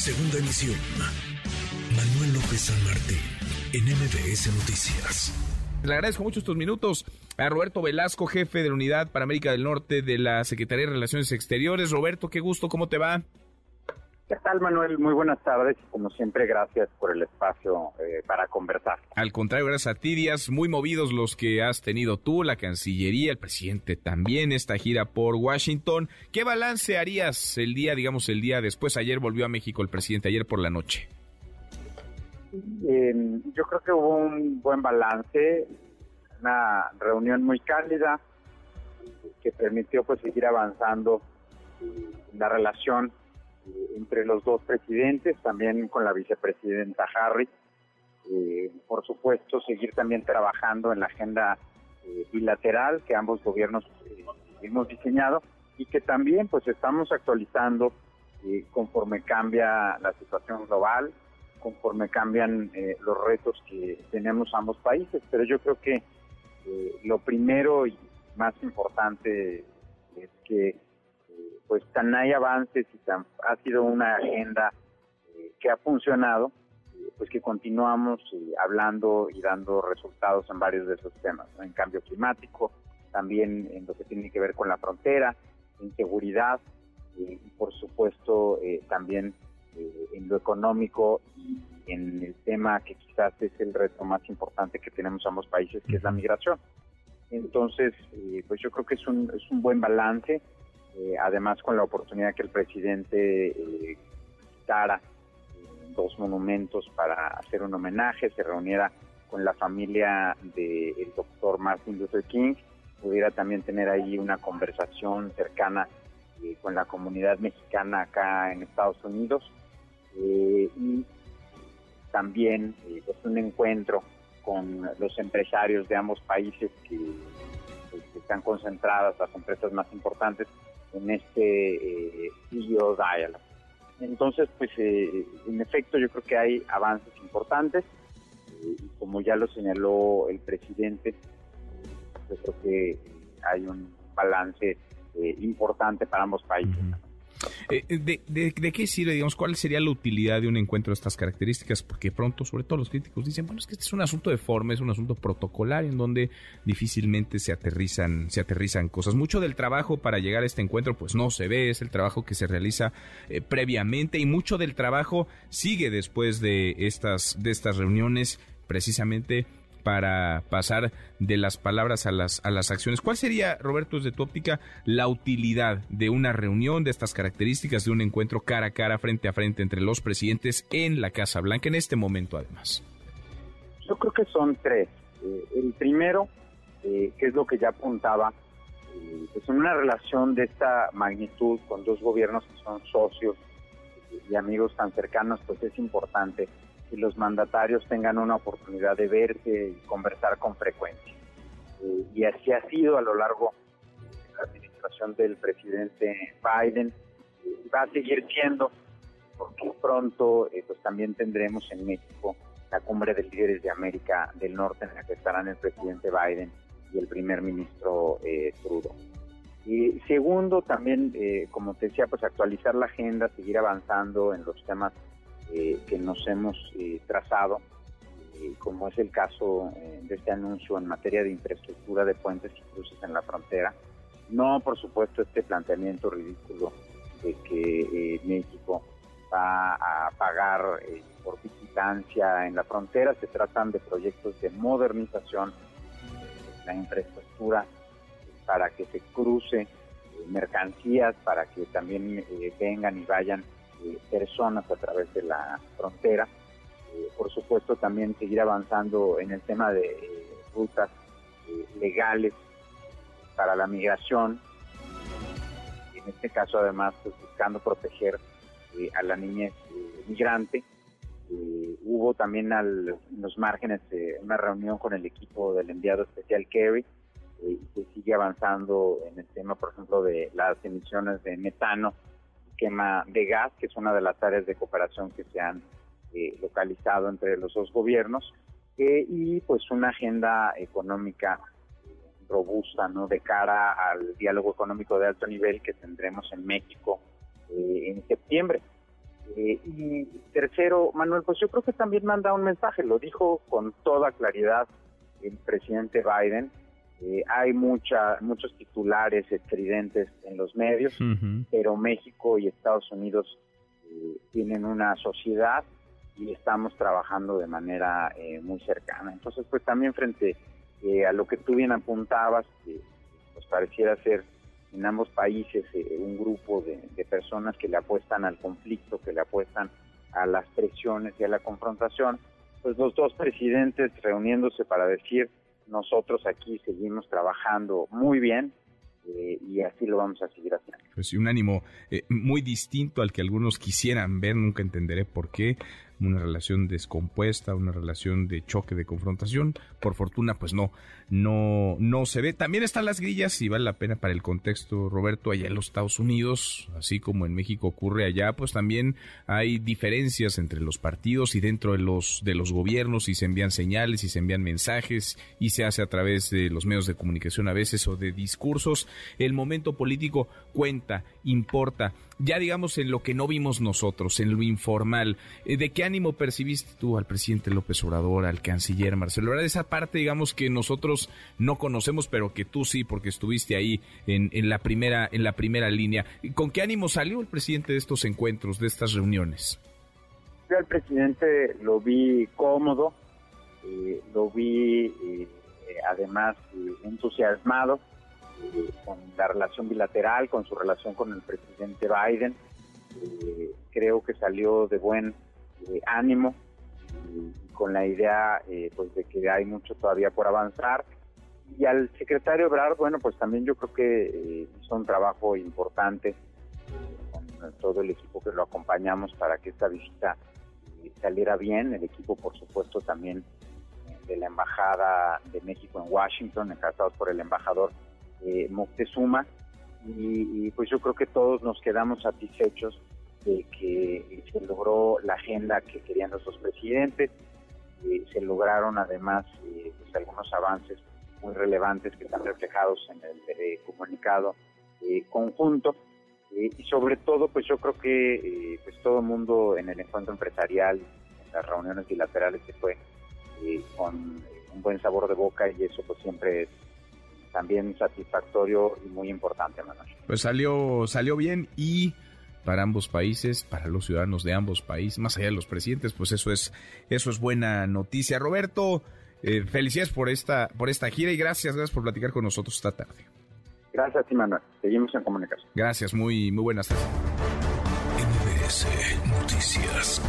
Segunda emisión. Manuel López San Martín, en MBS Noticias. Le agradezco mucho estos minutos a Roberto Velasco, jefe de la Unidad para América del Norte de la Secretaría de Relaciones Exteriores. Roberto, qué gusto, ¿cómo te va? ¿Qué tal, Manuel? Muy buenas tardes. Como siempre, gracias por el espacio eh, para conversar. Al contrario, gracias a ti, días muy movidos los que has tenido tú, la Cancillería, el presidente también, esta gira por Washington. ¿Qué balance harías el día, digamos, el día después? Ayer volvió a México el presidente, ayer por la noche. Eh, yo creo que hubo un buen balance, una reunión muy cálida que permitió pues seguir avanzando en la relación entre los dos presidentes, también con la vicepresidenta Harris. Eh, por supuesto, seguir también trabajando en la agenda eh, bilateral que ambos gobiernos eh, hemos diseñado y que también pues estamos actualizando conforme cambia la situación global, conforme cambian los retos que tenemos ambos países. Pero yo creo que lo primero y más importante es que pues tan hay avances y tan ha sido una agenda eh, que ha funcionado, eh, pues que continuamos eh, hablando y dando resultados en varios de esos temas, en cambio climático, también en lo que tiene que ver con la frontera, en seguridad y por supuesto también en lo económico y en el tema que quizás es el reto más importante que tenemos ambos países, que es la migración. Entonces, pues yo creo que es un, es un buen balance eh, además con la oportunidad que el presidente eh, quitara eh, dos monumentos para hacer un homenaje, se reuniera con la familia del doctor Martin Luther King, pudiera también tener ahí una conversación cercana con la comunidad mexicana acá en Estados Unidos. Y también pues un encuentro con los empresarios de ambos países que, pues, que están concentradas, las empresas más importantes, en este eh, CEO Dialogue. Entonces, pues eh, en efecto yo creo que hay avances importantes eh, y como ya lo señaló el presidente, yo creo que hay un balance eh, importante para ambos países. Eh, de, de, qué sirve, digamos, cuál sería la utilidad de un encuentro de estas características? Porque pronto, sobre todo los críticos dicen, bueno, es que este es un asunto de forma, es un asunto protocolario en donde difícilmente se aterrizan, se aterrizan cosas. Mucho del trabajo para llegar a este encuentro, pues no se ve, es el trabajo que se realiza eh, previamente y mucho del trabajo sigue después de estas, de estas reuniones, precisamente para pasar de las palabras a las, a las acciones. ¿Cuál sería, Roberto, desde tu óptica, la utilidad de una reunión de estas características, de un encuentro cara a cara, frente a frente entre los presidentes en la Casa Blanca en este momento, además? Yo creo que son tres. Eh, el primero, eh, que es lo que ya apuntaba, eh, pues en una relación de esta magnitud con dos gobiernos que son socios y amigos tan cercanos, pues es importante y los mandatarios tengan una oportunidad de verse y conversar con frecuencia. Eh, y así ha sido a lo largo de la administración del presidente Biden. y va a seguir siendo, porque pronto eh, pues también tendremos en México la cumbre de líderes de América del Norte en la que estarán el presidente Biden y el primer ministro eh, Trudeau. Y segundo, también, como te decía, pues actualizar la agenda, seguir avanzando en los temas eh, que nos hemos eh, trazado, eh, como es el caso de este anuncio en materia de infraestructura de puentes y cruces en la frontera. No, por supuesto, este planteamiento ridículo de que México va a pagar por vigilancia en la frontera. Se tratan de proyectos de modernización de la infraestructura para que se cruce mercancías, para que también vengan y vayan eh, personas a través de la frontera. Eh, por supuesto, también seguir avanzando en el tema de eh, rutas legales para la migración. En este caso, además, pues, buscando proteger a la niñez migrante. hubo también al, en los márgenes una reunión con el equipo del enviado especial Kerry y se sigue avanzando en el tema, por ejemplo, de las emisiones de metano esquema de gas, que es una de las áreas de cooperación que se han eh, localizado entre los dos gobiernos, y pues una agenda económica robusta, ¿no? De cara al diálogo económico de alto nivel que tendremos en México eh, en septiembre. Eh, y tercero, Manuel, pues yo creo que también manda un mensaje, lo dijo con toda claridad el presidente Biden. Eh, hay mucha, muchos titulares estridentes en los medios, pero México y Estados Unidos eh, tienen una sociedad y estamos trabajando de manera muy cercana. Entonces, pues también frente a lo que tú bien apuntabas, que pues pareciera ser en ambos países eh, un grupo de, personas que le apuestan al conflicto, que le apuestan a las presiones y a la confrontación, pues los dos presidentes reuniéndose para decir nosotros aquí seguimos trabajando muy bien, eh, y así lo vamos a seguir haciendo. Pues sí, un ánimo eh, muy distinto al que algunos quisieran ver, nunca entenderé por qué, una relación descompuesta, una relación de choque, de confrontación. Por fortuna, pues no, no, no se ve. También están las grillas y vale la pena para el contexto, Roberto, allá en los Estados Unidos, así como en México ocurre allá, pues también hay diferencias entre los partidos y dentro de los, de los gobiernos y se envían señales y se envían mensajes y se hace a través de los medios de comunicación a veces o de discursos. El momento político cuenta, importa ya digamos en lo que no vimos nosotros, en lo informal, eh, ¿de qué ánimo percibiste tú al presidente López Obrador, al canciller Marcelo de Esa parte, digamos, que nosotros no conocemos, pero que tú sí, porque estuviste ahí en, la, primera, en la primera línea. ¿Con qué ánimo salió el presidente de estos encuentros, de estas reuniones? Yo al presidente lo vi cómodo, eh, lo vi eh, además entusiasmado con la relación bilateral, con su relación con el presidente Biden. Eh, creo que salió de buen eh, ánimo y, con la idea eh, pues de que hay mucho todavía por avanzar. Y al secretario Ebrard, bueno, pues también yo creo que hizo un trabajo importante con todo el equipo que lo acompañamos para que esta visita saliera bien. El equipo, por supuesto, también de la Embajada de México en Washington, encabezados por el embajador eh, Moctezuma y, pues yo creo que todos nos quedamos satisfechos de que se logró la agenda que querían nuestros presidentes, eh, se lograron además eh, pues algunos avances muy relevantes que están reflejados en el eh, comunicado conjunto y sobre todo pues yo creo que pues todo el mundo en el encuentro empresarial, en las reuniones bilaterales se fue con un buen sabor de boca y eso pues siempre es también satisfactorio y muy importante, Manuel. Pues salió, salió bien y para ambos países, para los ciudadanos de ambos países, más allá de los presidentes, pues eso es, eso es buena noticia. Roberto, eh, felicidades por esta, por esta gira y gracias, gracias por platicar con nosotros esta tarde. Gracias, Manuel. Seguimos en comunicación. Gracias, muy, muy buenas tardes. Noticias.